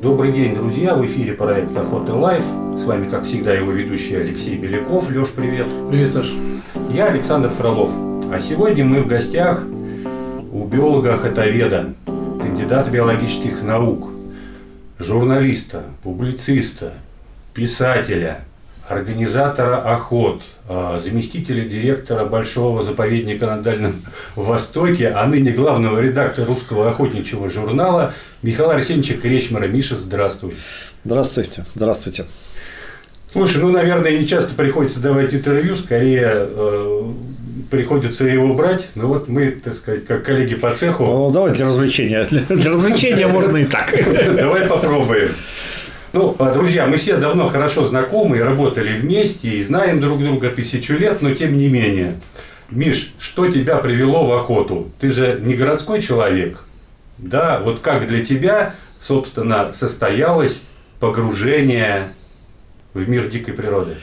Добрый день, друзья! В эфире проект Охота Life. С вами, как всегда, его ведущий Алексей Беляков. Леш, привет! Привет, Саш! Я Александр Фролов. А сегодня мы в гостях у биолога-охотоведа, кандидата биологических наук, журналиста, публициста, писателя, организатора охот, а, заместителя директора Большого заповедника на Дальнем Востоке, а ныне главного редактора русского охотничьего журнала Михаила Арсеньевича Кречмара. Миша, здравствуй. Здравствуйте. Здравствуйте. Слушай, ну, наверное, не часто приходится давать интервью, скорее э, приходится его брать. Но вот мы, так сказать, как коллеги по цеху. Ну, давай для развлечения. Для развлечения можно и так. Давай попробуем. Ну, а, друзья, мы все давно хорошо знакомы и работали вместе, и знаем друг друга тысячу лет, но тем не менее. Миш, что тебя привело в охоту? Ты же не городской человек. Да, вот как для тебя, собственно, состоялось погружение в мир дикой природы?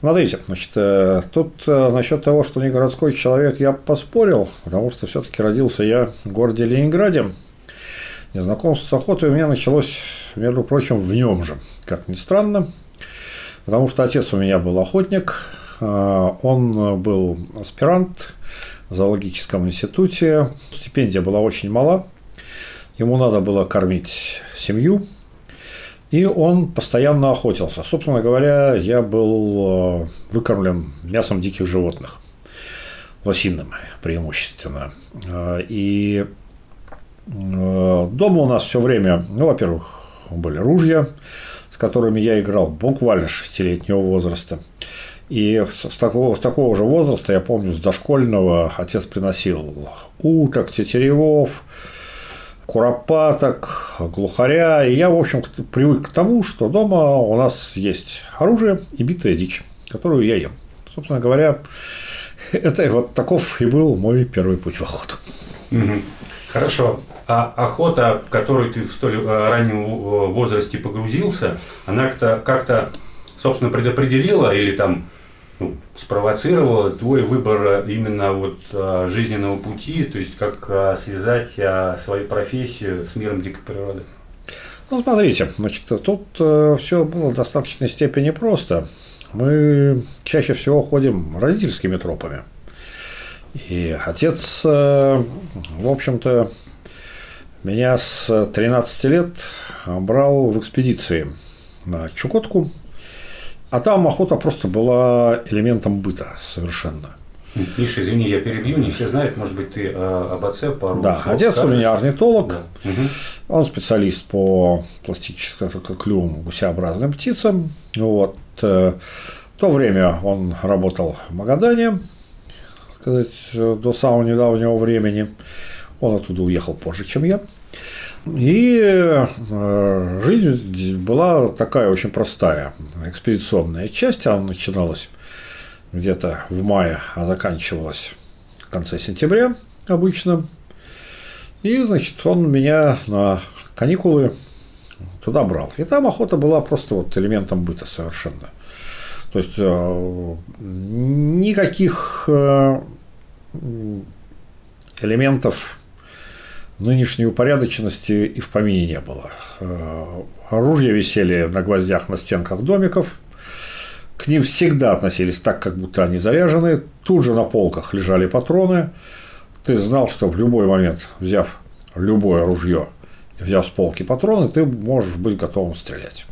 Смотрите, значит, э, тут э, насчет того, что не городской человек, я поспорил, потому что все-таки родился я в городе Ленинграде. И знакомство с охотой у меня началось, между прочим, в нем же, как ни странно, потому что отец у меня был охотник, э, он был аспирант в зоологическом институте, стипендия была очень мала, ему надо было кормить семью, и он постоянно охотился. Собственно говоря, я был э, выкормлен мясом диких животных, лосиным преимущественно. Э, и дома у нас все время, ну, во-первых, были ружья, с которыми я играл буквально шестилетнего возраста. И с такого, с такого же возраста, я помню, с дошкольного отец приносил уток, тетеревов, куропаток, глухаря. И я, в общем, привык к тому, что дома у нас есть оружие и битая дичь, которую я ем. Собственно говоря, это вот таков и был мой первый путь в охоту. Хорошо. А охота, в которую ты в столь э, раннем э, возрасте погрузился, она как-то, как-то собственно, предопределила или там ну, спровоцировало твой выбор именно вот жизненного пути, то есть как связать свою профессию с миром дикой природы? Ну, смотрите, значит, тут э, все было в достаточной степени просто. Мы чаще всего ходим родительскими тропами. И отец, э, в общем-то, меня с 13 лет брал в экспедиции на Чукотку, а там охота просто была элементом быта совершенно. Миша, извини, я перебью, не все знают, может быть, ты э, об отце пару Да, слов отец скажешь? у меня орнитолог, да. угу. он специалист по пластическим клювам гусеобразным птицам. Вот. Э, в то время он работал в Магадане, сказать, до самого недавнего времени. Он оттуда уехал позже, чем я. И э, жизнь была такая очень простая, экспедиционная часть, она начиналась где-то в мае, а заканчивалась в конце сентября обычно. И, значит, он меня на каникулы туда брал. И там охота была просто вот элементом быта совершенно. То есть э, никаких э, элементов нынешней упорядоченности и в помине не было. Э, оружия висели на гвоздях на стенках домиков, к ним всегда относились так, как будто они заряжены, тут же на полках лежали патроны, ты знал, что в любой момент, взяв любое ружье, взяв с полки патроны, ты можешь быть готовым стрелять.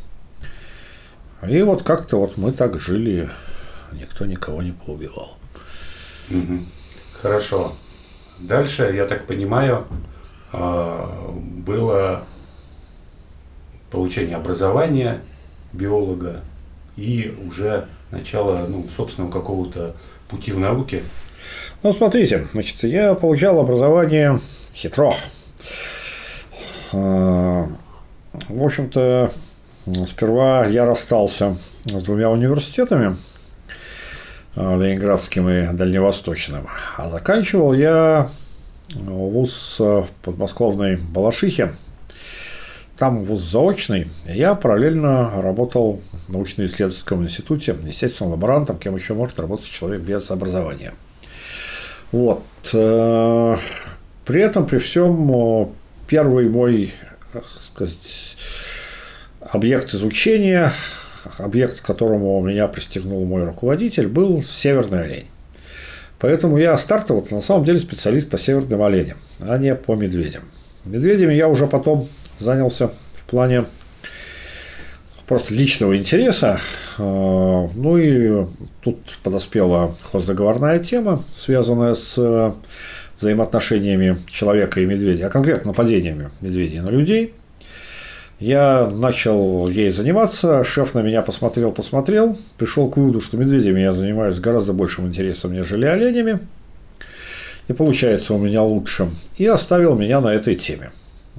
И вот как-то вот мы так жили, никто никого не поубивал. Хорошо. Дальше, я так понимаю, было получение образования биолога и уже начало ну, собственного какого-то пути в науке. Ну, смотрите, значит, я получал образование хитро. А, в общем-то, сперва я расстался с двумя университетами, а, Ленинградским и Дальневосточным, а заканчивал я вуз в подмосковной Балашихе. Там вуз заочный. Я параллельно работал в научно-исследовательском институте, естественно, лаборантом, кем еще может работать человек без образования. Вот. Э, при этом, при всем, первый мой, как сказать, объект изучения, объект, к которому меня пристегнул мой руководитель, был северный олень. Поэтому я стартовал на самом деле специалист по северным оленям, а не по медведям. Медведями я уже потом занялся в плане просто личного интереса. А, ну и тут подоспела хоздоговорная тема, связанная с взаимоотношениями человека и медведя, а конкретно нападениями медведей на людей. Я начал ей заниматься, шеф на меня посмотрел, посмотрел, пришел к выводу, что медведями я занимаюсь гораздо большим интересом, нежели оленями, и получается у меня лучше, и оставил меня на этой теме.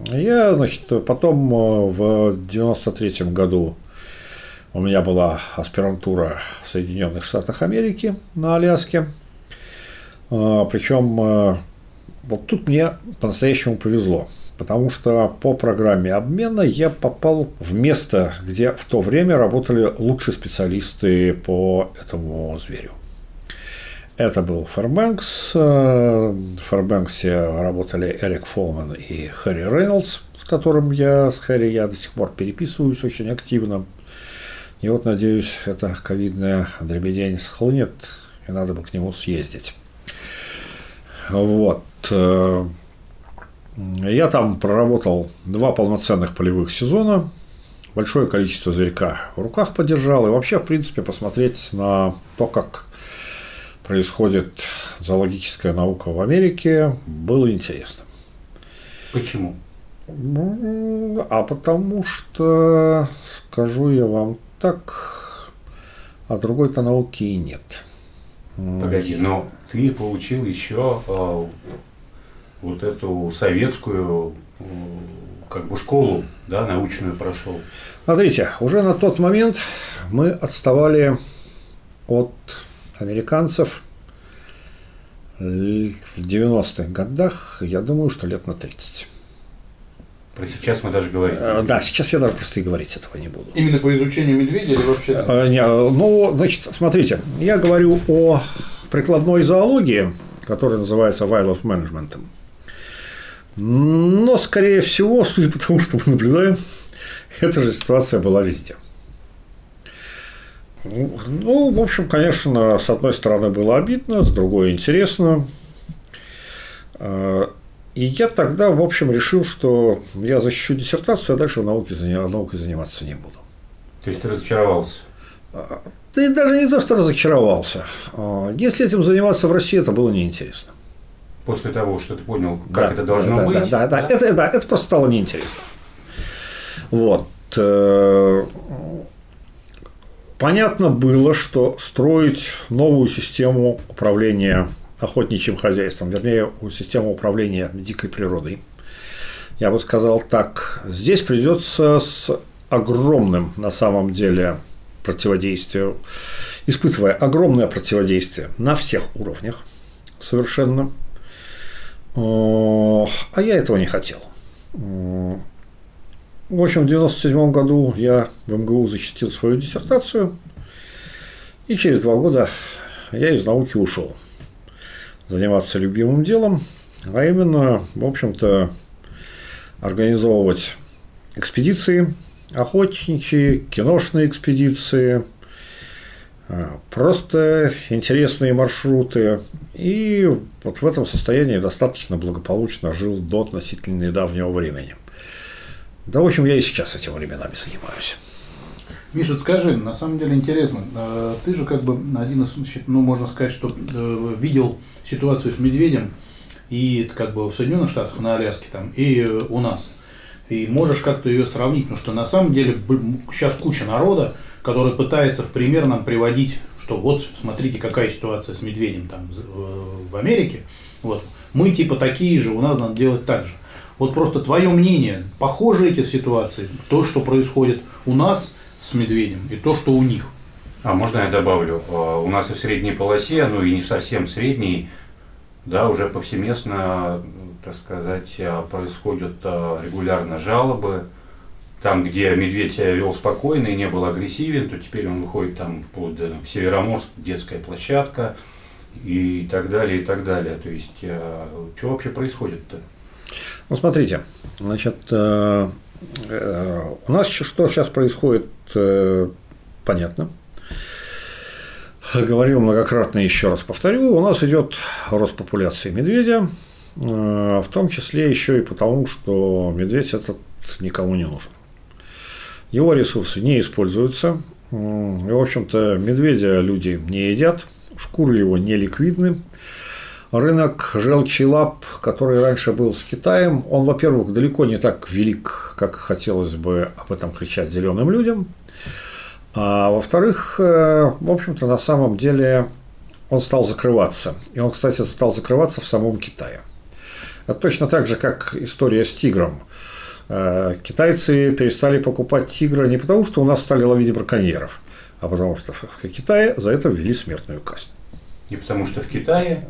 Я, значит, потом э, в 93 году у меня была аспирантура в Соединенных Штатах Америки на Аляске. Э, Причем э, вот тут мне по-настоящему повезло, потому что по программе обмена я попал в место, где в то время работали лучшие специалисты по этому зверю. Это был Фэрбэнкс. В Фэрбэнксе работали Эрик Фолман и Хэри Рейнольдс, с которым я, с Хэри я до сих пор переписываюсь очень активно. И вот, надеюсь, эта ковидная дребедень схлынет, и надо бы к нему съездить. Вот. Я там проработал два полноценных полевых сезона, большое количество зверька в руках подержал, и вообще, в принципе, посмотреть на то, как происходит зоологическая наука в Америке, было интересно. Почему? Ну, а потому что, скажу я вам так, а другой-то науки и нет. Погоди, но ты получил еще э, вот эту советскую э, как бы школу, да, научную прошел. Смотрите, уже на тот момент мы отставали от американцев в 90-х годах, я думаю, что лет на 30. Про сейчас мы даже говорим. Э, Да, сейчас я даже просто и говорить этого не буду. Именно по изучению медведя или вообще? Э, не, Ну, значит, смотрите, я говорю о прикладной зоологии, которая называется wildlife management. Но, скорее всего, судя по тому, что мы наблюдаем, эта же ситуация была везде. Ну, в общем, конечно, с одной стороны было обидно, с другой интересно. Э, И я тогда, в общем, решил, что я защищу диссертацию, а дальше науке, наукой заниматься не буду. То есть ты разочаровался? Ты даже не то, что разочаровался. А, Если этим заниматься в России, это было неинтересно. После того, что ты понял, как Да, это должно да, быть? Да, да, да. Это, да, это просто стало неинтересно. Вот. Э, Понятно было, что строить новую систему управления охотничьим хозяйством, вернее, систему управления дикой природой, я бы сказал так, здесь придется с огромным на самом деле противодействием, испытывая огромное противодействие на всех уровнях совершенно. А я этого не хотел. В общем, в 1997 году я в МГУ защитил свою диссертацию, и через два года я из науки ушел заниматься любимым делом, а именно, в общем-то, организовывать экспедиции, охотничьи, киношные экспедиции, просто интересные маршруты. И вот в этом состоянии достаточно благополучно жил до относительно недавнего времени. Да, в общем, я и сейчас этими временами занимаюсь. Миша, скажи, на самом деле интересно, э, ты же как бы один из, ну, можно сказать, что э, видел ситуацию с медведем и как бы в Соединенных Штатах, на Аляске там, и э, у нас. И можешь как-то ее сравнить, потому что на самом деле сейчас куча народа, который пытается в пример нам приводить, что вот смотрите, какая ситуация с медведем там в Америке. Вот. Мы типа такие же, у нас надо делать так же. Вот просто твое мнение, похожи эти ситуации, то, что происходит у нас с медведем, и то, что у них. А можно я добавлю? А, У нас и в средней полосе, ну и не совсем средней, да, уже повсеместно, так сказать, а, происходят а, регулярно жалобы. Там, где медведь себя вел спокойно и не был агрессивен, то теперь он выходит там вплоть до в Североморск, детская площадка и так далее, и так далее. То есть, что вообще происходит-то? Ну, смотрите, значит, э, Э, у нас что сейчас происходит, э, понятно. Говорил многократно, еще раз повторю, у нас идет рост популяции медведя, в том числе еще и потому, что медведь этот никому не нужен. Его ресурсы не используются. И, в общем-то, медведя люди не едят, шкуры его не ликвидны. Рынок желчи лап, который раньше был с Китаем, он, во-первых, далеко не так велик, как хотелось бы об этом кричать зеленым людям. А во-вторых, э, в общем-то, на самом деле он стал закрываться. И он, кстати, стал закрываться в самом Китае. Это точно так же, как история с тигром. Э, китайцы перестали покупать тигра не потому, что у нас стали ловить браконьеров, а потому что в Китае за это ввели смертную казнь. И потому что в Китае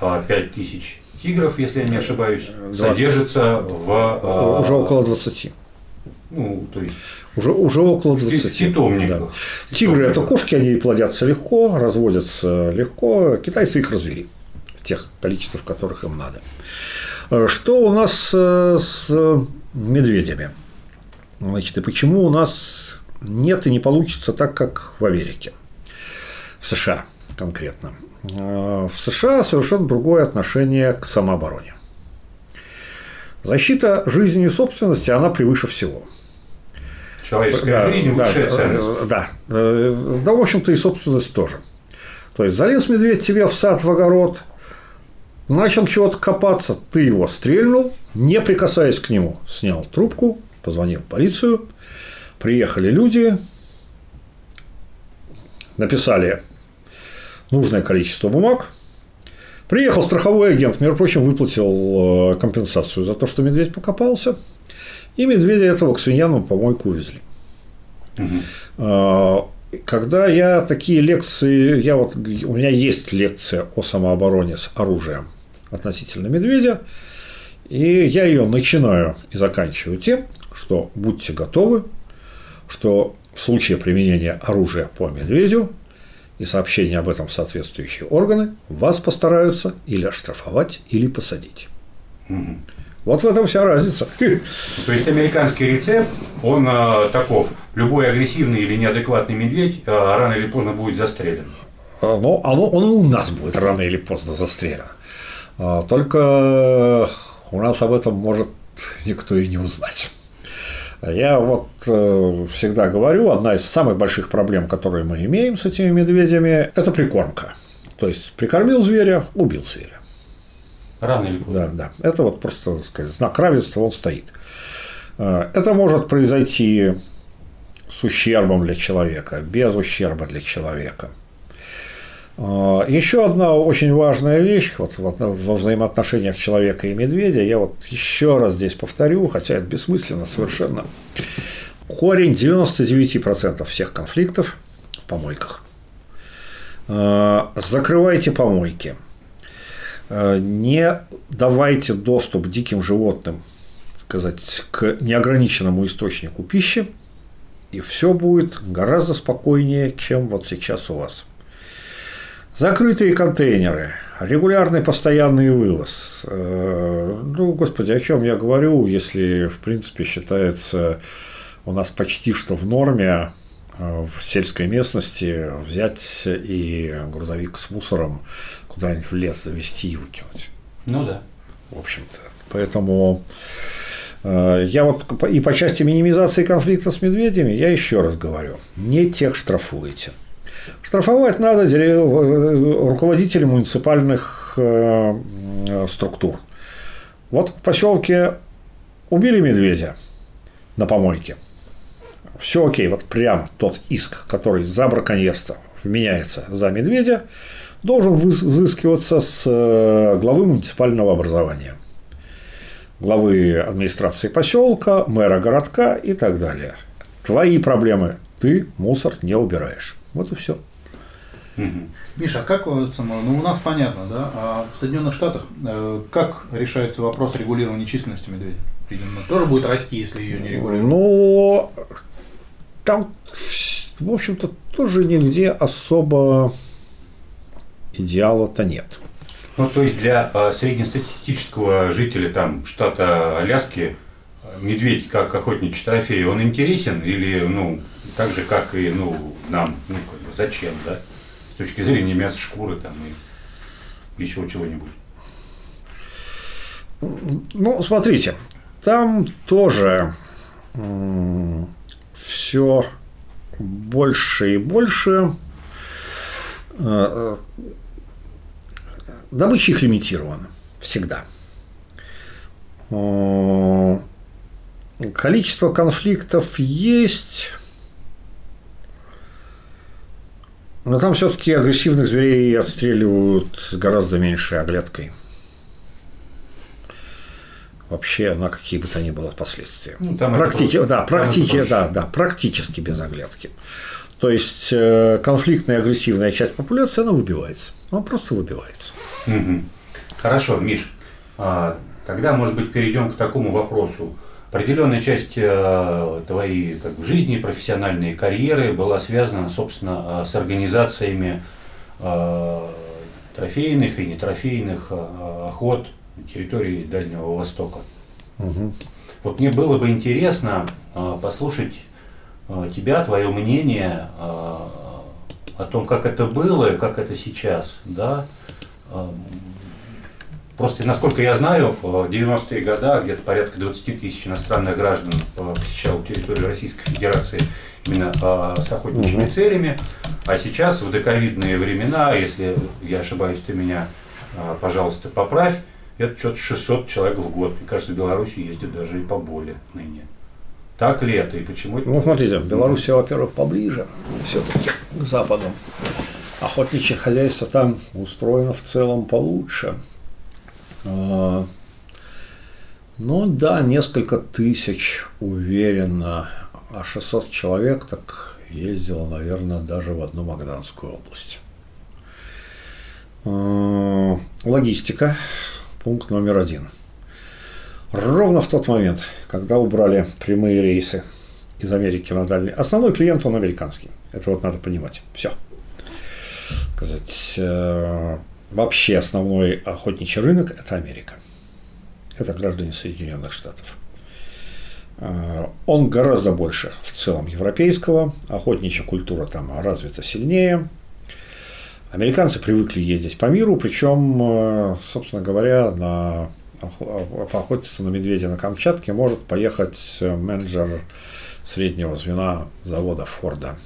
5 а, тысяч тигров, если я не ошибаюсь, 20. содержится в... А, уже около 20. Ну, то есть... Уже, уже около 20. Питомников. Да. Тигры – это кошки, они плодятся легко, разводятся легко. Китайцы их развели в тех количествах, которых им надо. Э, что у нас э, с медведями? Значит, и почему у нас нет и не получится так, как в Америке, в США конкретно? Э, в США совершенно другое отношение к самообороне. Защита жизни и собственности, она превыше всего. Человеческая да, жизнь да, высшая ценность. Да, да, в общем-то, и собственность тоже. То есть залез медведь тебе в сад, в огород, начал чего-то копаться, ты его стрельнул, не прикасаясь к нему, снял трубку, позвонил в полицию, приехали люди, написали нужное количество бумаг, приехал страховой агент, между прочим, выплатил э, компенсацию за то, что медведь покопался, и медведя этого к свиньям помойку увезли. Угу. Когда я такие лекции, я вот, у меня есть лекция о самообороне с оружием – относительно медведя. И я ее начинаю и заканчиваю тем, что будьте готовы, что в случае применения оружия по медведю и сообщения об этом в соответствующие органы, вас постараются или оштрафовать, или посадить. Угу. Вот в этом вся разница. То есть американский рецепт, он э, таков. Любой агрессивный или неадекватный медведь э, рано или поздно будет застрелен. Но ну, оно, он и у нас будет рано или поздно застрелен. А, только у нас об этом может никто и не узнать. Я вот э, всегда говорю, одна из самых больших проблем, которые мы имеем с этими медведями, это прикормка. То есть прикормил зверя, убил зверя. Рано или поздно. Да, да. Это вот просто так сказать, знак равенства, он стоит. Э, это может произойти с ущербом для человека, без ущерба для человека. А, еще одна очень важная вещь вот, во взаимоотношениях человека и медведя, я вот еще раз здесь повторю, хотя это бессмысленно совершенно. Корень 99% всех конфликтов в помойках. А, закрывайте помойки. А, не давайте доступ диким животным сказать, к неограниченному источнику пищи, и все будет гораздо спокойнее, чем вот сейчас у вас. Закрытые контейнеры, регулярный постоянный вывоз. Э, ну, господи, о чем я говорю, если, в принципе, считается у нас почти что в норме э, в сельской местности взять и грузовик с мусором куда-нибудь в лес завести и выкинуть. Ну да. В общем-то. Поэтому э, я вот и по части минимизации конфликта с медведями, я еще раз говорю, не тех штрафуете. Штрафовать надо руководителей муниципальных э, структур. Вот в поселке убили медведя на помойке. Все окей, вот прямо тот иск, который за браконьерство вменяется за медведя, должен взыскиваться с э, главы муниципального образования, главы администрации поселка, мэра городка и так далее. Твои проблемы, ты мусор не убираешь. Вот и все. Миша, а как ну, у нас понятно, да, а в Соединенных Штатах э, как решается вопрос регулирования численности медведя? Видимо, тоже будет расти, если ее не регулировать. Ну, там, в общем-то, тоже нигде особо идеала-то нет. Ну, то есть для э, среднестатистического жителя там штата Аляски медведь как охотничий трофей, он интересен или, ну, так же, как и, ну, нам, ну, как бы, зачем, да? С точки зрения мяса, шкуры там и еще чего-нибудь. Ну, смотрите, там тоже все больше и больше э, добыча их лимитирована всегда. Э, количество конфликтов есть, но там все-таки агрессивных зверей отстреливают с гораздо меньшей оглядкой вообще на какие бы то ни было последствия. Ну, там Практи... это да, практики... да, да, практически без оглядки. То есть э, конфликтная агрессивная часть популяции, она выбивается. Она просто выбивается. Угу. Хорошо, Миш, а, тогда, может быть, перейдем к такому вопросу. Определенная часть э, твоей как бы, жизни, профессиональной карьеры была связана, собственно, с организациями э, трофейных и нетрофейных охот территории Дальнего Востока. Угу. Вот мне было бы интересно э, послушать э, тебя, твое мнение э, о том, как это было и как это сейчас, да. Просто, насколько я знаю, в 90-е годы где-то порядка 20 тысяч иностранных граждан посещал территорию Российской Федерации именно с охотничьими угу. целями. А сейчас, в доковидные времена, если я ошибаюсь, ты меня, пожалуйста, поправь, это что-то 600 человек в год. Мне кажется, в Беларуси ездит даже и поболее ныне. Так ли это и почему это? Ну, смотрите, Беларусь, во-первых, поближе все-таки к Западу. Охотничье хозяйство там устроено в целом получше. А, ну да, несколько тысяч уверенно, а 600 человек так ездило, наверное, даже в одну Магданскую область. А, логистика Пункт номер один. Ровно в тот момент, когда убрали прямые рейсы из Америки на дальний, основной клиент он американский. Это вот надо понимать. Все. Сказать, э, вообще основной охотничий рынок – это Америка. Это граждане Соединенных Штатов. Э, он гораздо больше в целом европейского, охотничья культура там развита сильнее, Американцы привыкли ездить по миру, причем, э, собственно говоря, на поохотиться на медведя на Камчатке может поехать менеджер среднего звена завода Форда.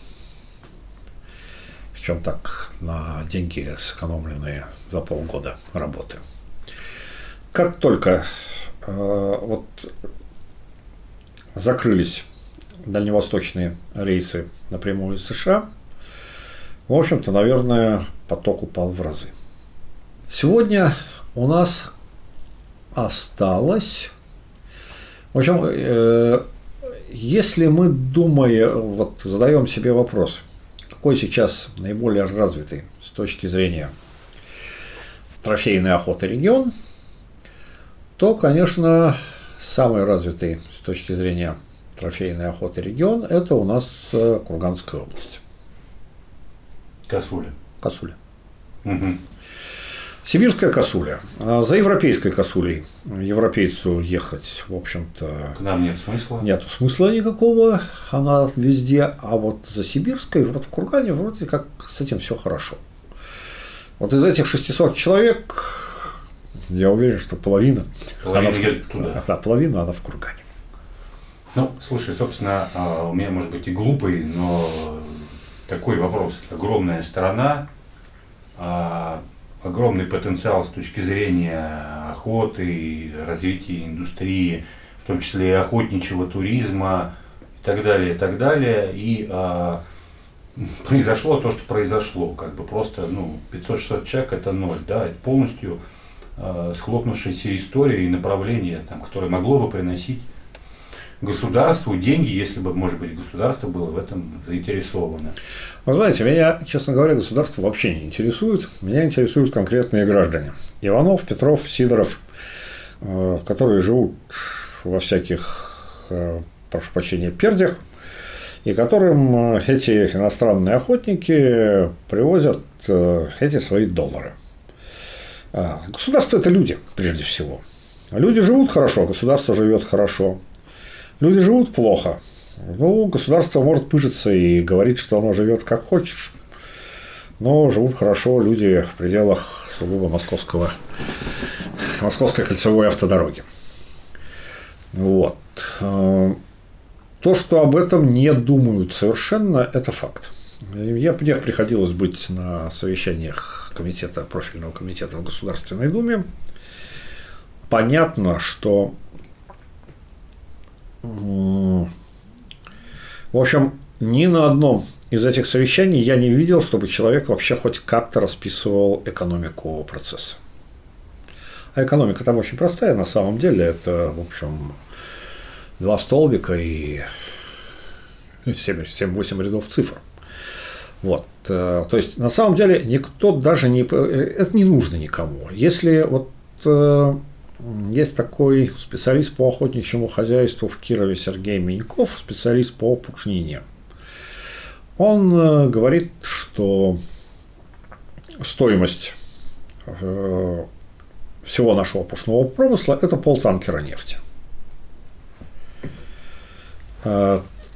Причем так на деньги сэкономленные за полгода работы. Как только э, вот закрылись дальневосточные рейсы напрямую из США, в общем-то, наверное, поток упал в разы. Сегодня у нас осталось. В общем, э, если мы думаем, вот задаем себе вопрос, какой сейчас наиболее развитый с точки зрения трофейной охоты регион, то, конечно, самый развитый с точки зрения трофейной охоты регион – это у нас э, Курганская область. Косуля. Косуля. Угу. Сибирская косуля. А за европейской косулей европейцу ехать, в общем-то... К нам нет смысла. Нет смысла никакого, она везде. А вот за сибирской, вот в Кургане, вроде как с этим все хорошо. Вот из этих 600 человек, я уверен, что половина... Половина она едет в... туда. Да, половина она в Кургане. Ну, слушай, собственно, а, у меня может быть и глупый, но такой вопрос. Огромная страна, а, огромный потенциал с точки зрения охоты, развития индустрии, в том числе и охотничьего туризма и так далее, и так далее. И а, произошло то, что произошло. Как бы просто ну, 500-600 человек это ноль. Да, это полностью а, схлопнувшаяся история и направление, там, которое могло бы приносить государству деньги, если бы, может быть, государство было в этом заинтересовано. Вы знаете, меня, честно говоря, государство вообще не интересует. Меня интересуют конкретные граждане. Иванов, Петров, Сидоров, э, которые живут во всяких, э, прошу прощения, пердях, и которым э, эти иностранные охотники привозят эти свои доллары. А, государство – это люди, прежде всего. Люди живут хорошо, государство живет хорошо. Люди живут плохо. Ну, государство может пыжиться и говорить, что оно живет как хочешь. Но живут хорошо люди в пределах сугубо московского, московской кольцевой автодороги. Вот. То, что об этом не думают совершенно, это факт. Я, мне приходилось быть на совещаниях комитета, профильного комитета в Государственной Думе. Понятно, что в общем, ни на одном из этих совещаний я не видел, чтобы человек вообще хоть как-то расписывал экономику процесса. А экономика там очень простая на самом деле. Это, в общем, два столбика и 7-8 рядов цифр. Вот. Э, то есть, на самом деле, никто даже не... Э, это не нужно никому. Если вот э, есть такой специалист по охотничьему хозяйству в Кирове Сергей Миньков, специалист по пушнине. Он говорит, что стоимость всего нашего пушного промысла – это полтанкера нефти.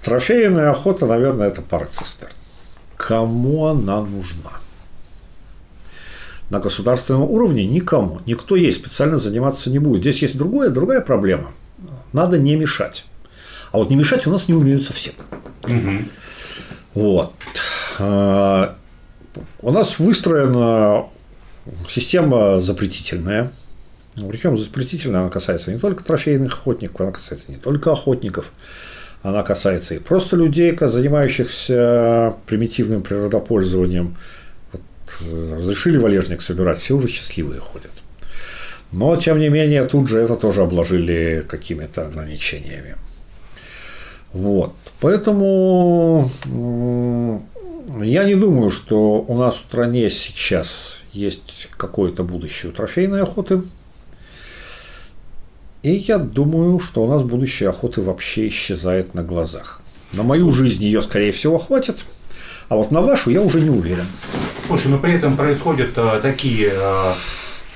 Трофейная охота, наверное, это пара цистерн. Кому она нужна? На государственном уровне никому. Никто ей специально заниматься не будет. Здесь есть другое, другая проблема. Надо не мешать. А вот не мешать у нас не умеют совсем. Угу. Вот. А, у нас выстроена система запретительная. Причем запретительная она касается не только трофейных охотников, она касается не только охотников она касается и просто людей, занимающихся примитивным природопользованием. Э, разрешили валежник собирать, все уже счастливые ходят. Но, тем не менее, тут же это тоже обложили какими-то ограничениями. Вот. Поэтому я не думаю, что у нас в стране сейчас есть какое-то будущее трофейной охоты. И я думаю, что у нас будущее охоты вообще исчезает на глазах. На мою жизнь ее, скорее всего, хватит, а вот на вашу я уже не уверен. Слушай, но при этом происходят а, такие, а,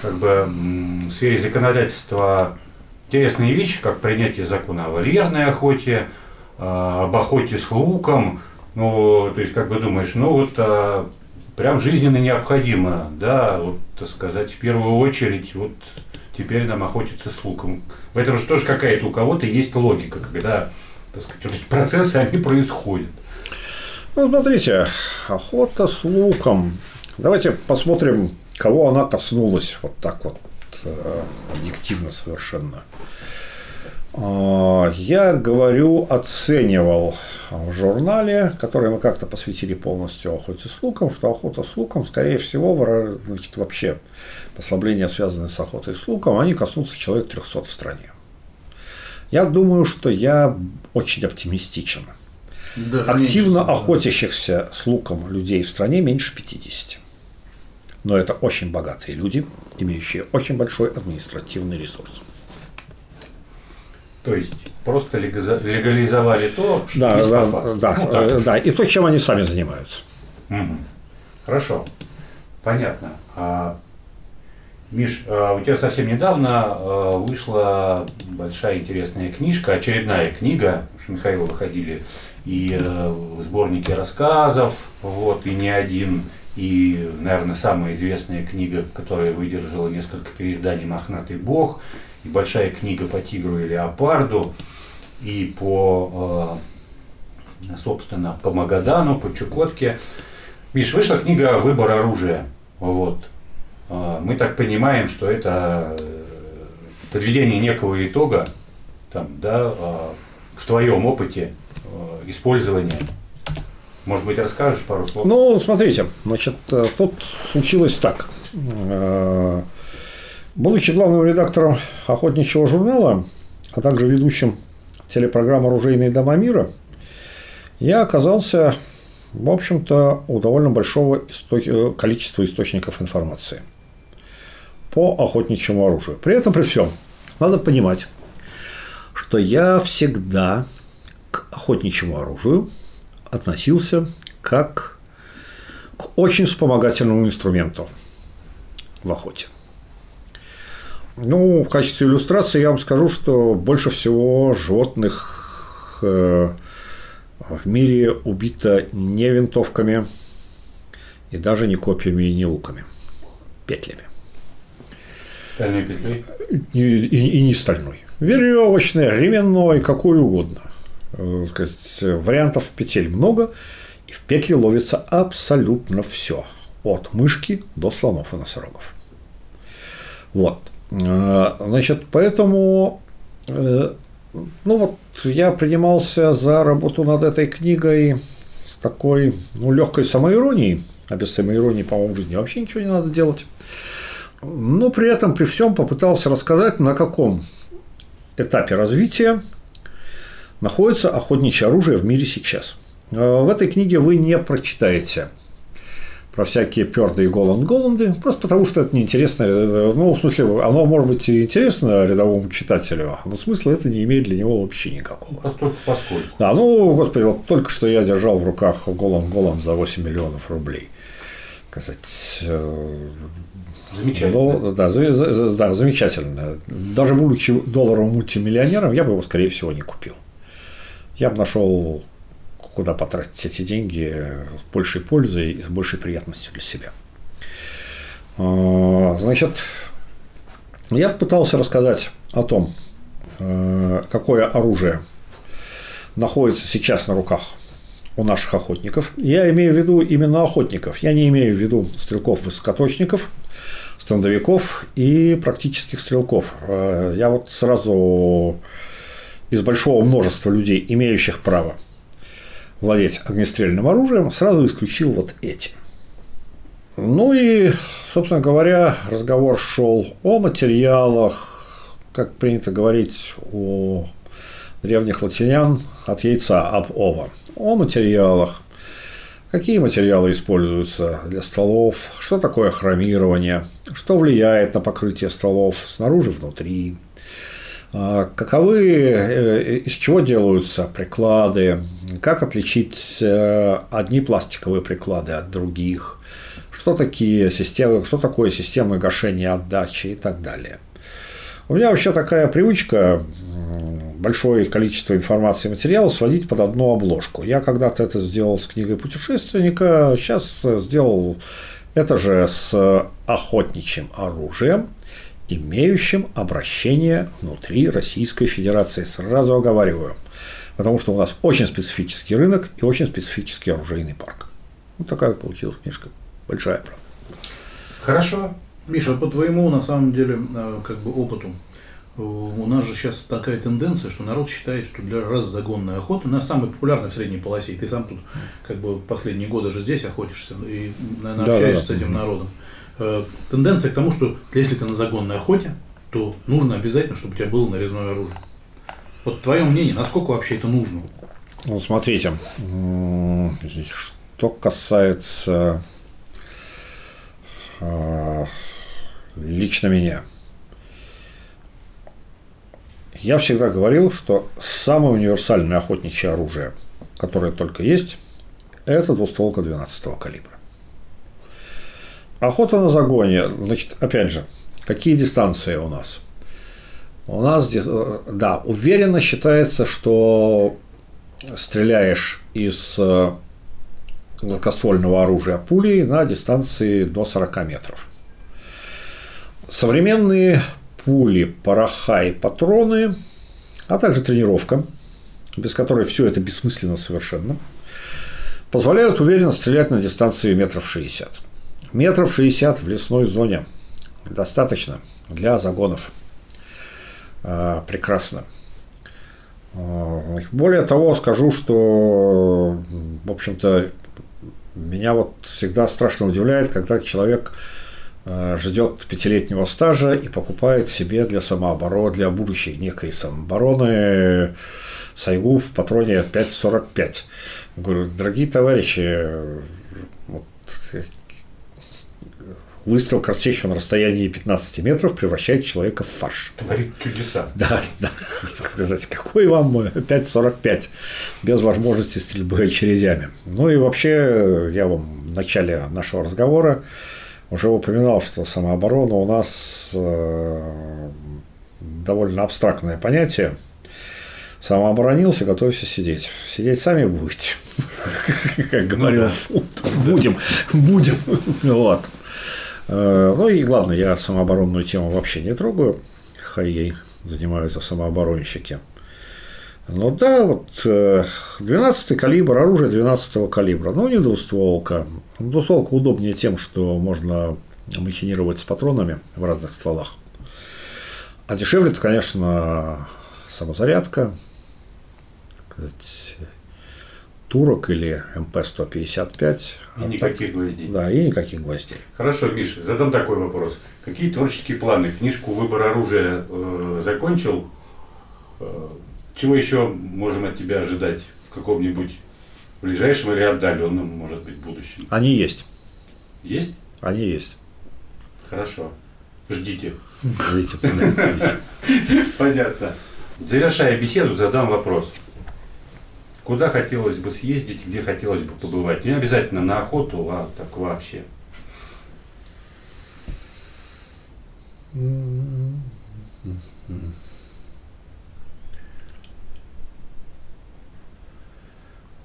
как бы, в сфере законодательства интересные вещи, как принятие закона о вольерной охоте, а, об охоте с луком. Ну, то есть, как бы думаешь, ну вот прям жизненно необходимо, да, вот, так сказать, в первую очередь, вот теперь нам охотиться с луком. В этом же тоже какая-то у кого-то есть логика, когда так сказать, вот эти процессы, они происходят. Ну, смотрите, охота с луком. Давайте посмотрим, кого она коснулась вот так вот э, объективно совершенно. А, я говорю, оценивал в журнале, который мы как-то посвятили полностью охоте с луком, что охота с луком, скорее всего, значит, вообще послабления, связанные с охотой с луком, они коснутся человек 300 в стране. Я думаю, что я очень оптимистичен. Даже Активно меньше, охотящихся с луком людей в стране меньше 50. Но это очень богатые люди, имеющие очень большой административный ресурс. То есть просто легализовали то, что да, есть да, по Да, ну, да, да, и то, чем они сами занимаются. Угу. Хорошо, понятно. А, Миш, а, у тебя совсем недавно а, вышла большая интересная книжка, очередная книга, что Михаила выходили и э, сборники рассказов, вот, и не один, и, наверное, самая известная книга, которая выдержала несколько переизданий «Мохнатый бог», и большая книга по тигру и леопарду, и по, э, собственно, по Магадану, по Чукотке. Миш, вышла книга «Выбор оружия». Вот. Э, мы так понимаем, что это э, подведение некого итога, там, да, в твоем опыте использования. Может быть, расскажешь пару слов? Ну, смотрите, значит, тут случилось так. Будучи главным редактором охотничьего журнала, а также ведущим телепрограммы «Оружейные дома мира», я оказался, в общем-то, у довольно большого исто... количества источников информации по охотничьему оружию. При этом, при всем, надо понимать, что я всегда к охотничьему оружию относился как к очень вспомогательному инструменту в охоте. Ну, в качестве иллюстрации я вам скажу, что больше всего животных в мире убито не винтовками и даже не копьями и не луками, петлями. Стальной петлей? И, и, и не стальной. Веревочной, ременной, какой угодно. Сказать, вариантов петель много, и в петли ловится абсолютно все. От мышки до слонов и носорогов. Вот. Значит, поэтому ну вот я принимался за работу над этой книгой с такой ну, легкой самоиронией, а без самоиронии, по-моему, в жизни вообще ничего не надо делать. Но при этом, при всем попытался рассказать, на каком этапе развития находится охотничье оружие в мире сейчас. В этой книге вы не прочитаете про всякие перды и голланд-голланды, просто потому что это неинтересно. Ну, в смысле, оно может быть и интересно рядовому читателю, но смысла это не имеет для него вообще никакого. Постольку поскольку. Да, ну, господи, вот только что я держал в руках голланд-голланд за 8 миллионов рублей. Сказать, э, Замечательно. Ну, да, за, да, замечательно. Даже будучи долларовым мультимиллионером, я бы его, скорее всего, не купил. Я бы нашел куда потратить эти деньги с большей пользой и с большей приятностью для себя. А, значит, я пытался рассказать о том, э, какое оружие находится сейчас на руках у наших охотников. Я имею в виду именно охотников. Я не имею в виду стрелков-высокоточников, стандовиков и практических стрелков. Э, я вот сразу из большого множества людей, имеющих право владеть огнестрельным оружием, сразу исключил вот эти. Ну и, собственно говоря, разговор шел о материалах, как принято говорить у древних латинян, от яйца об ова, о материалах, какие материалы используются для стволов, что такое хромирование, что влияет на покрытие стволов снаружи, внутри, каковы, э, из чего делаются приклады, как отличить э, одни пластиковые приклады от других, что такие системы, что такое системы гашения отдачи и так далее. У меня вообще такая привычка большое количество информации и материала сводить под одну обложку. Я когда-то это сделал с книгой путешественника, сейчас сделал это же с охотничьим оружием – имеющим обращение внутри Российской Федерации. Сразу оговариваю. Потому что у нас очень специфический рынок и очень специфический оружейный парк. Вот такая получилась книжка. Большая, правда. Хорошо. Миша, по твоему, на самом деле, э, как бы опыту, э, у нас же сейчас такая тенденция, что народ считает, что для раззагонной охоты, она самая популярная в средней полосе, и ты сам тут как бы последние годы же здесь охотишься и, наверное, Да, общаешься да, да. с этим народом. Э, Тенденция к тому, что если ты на загонной охоте, то нужно обязательно, чтобы у тебя было нарезное оружие. Вот твое мнение, насколько вообще это нужно? Ну, смотрите, что касается а, лично меня. Я всегда говорил, что самое универсальное охотничье оружие, которое только есть, это двустволка 12 калибра. Охота на загоне, значит, опять же, какие дистанции у нас? У нас, э, да, уверенно считается, что стреляешь из э, гладкоствольного оружия пулей на дистанции до 40 метров. Современные пули, пороха и патроны, а также тренировка, без которой все это бессмысленно совершенно, позволяют уверенно стрелять на дистанции метров 60. Метров 60 в лесной зоне достаточно для загонов. А, Прекрасно. А, Более того, скажу, что, в общем-то, меня вот всегда страшно удивляет, когда человек э, ждет пятилетнего стажа и покупает себе для самообороны, для будущей некой самообороны Сайгу в патроне 5.45. Говорю, дорогие товарищи, вот, э, выстрел картечью на расстоянии 15 метров превращает человека в фарш. Творит чудеса. Да, да, сказать, какой вам 5.45 без возможности стрельбы очередями. Ну и вообще, я вам в начале нашего разговора уже упоминал, что самооборона у нас э, довольно абстрактное понятие. самооборонился, готовься сидеть. Сидеть сами будете, как говорил Фунт. Будем, будем. Вот. Э, ну и главное, я самооборонную тему вообще не трогаю. Хай ей занимаются самооборонщики. Ну да, вот 12 калибр, оружие 12 калибра, ну не двустволка. Двустволка удобнее тем, что можно махинировать с патронами в разных стволах. А дешевле это, конечно, самозарядка, турок или МП-155. И никаких гвоздей. Да, и никаких гвоздей. Хорошо, Миша, задам такой вопрос. Какие творческие планы? Книжку «Выбор оружия» э, закончил. Э, чего еще можем от тебя ожидать в каком-нибудь ближайшем или отдаленном, может быть, будущем? Они есть. Есть? Они есть. Хорошо. Ждите. Ждите. Понятно. Завершая беседу, задам вопрос. Куда хотелось бы съездить, где хотелось бы побывать? Не обязательно на охоту, а так вообще.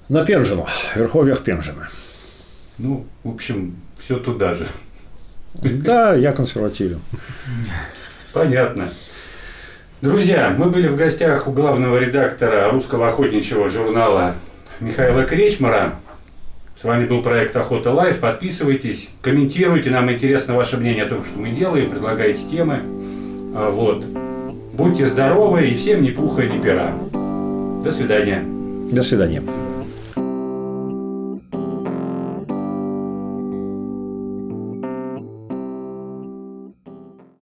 На Пенжину, верховьях Пенжина. Ну, в общем, все туда же. Да, я консервативен. Понятно. Друзья, мы были в гостях у главного редактора русского охотничьего журнала Михаила Кречмара. С вами был проект Охота Лайв. Подписывайтесь, комментируйте, нам интересно ваше мнение о том, что мы делаем, предлагайте темы. А, вот. Будьте здоровы и всем ни пуха, ни пера. До свидания. До свидания.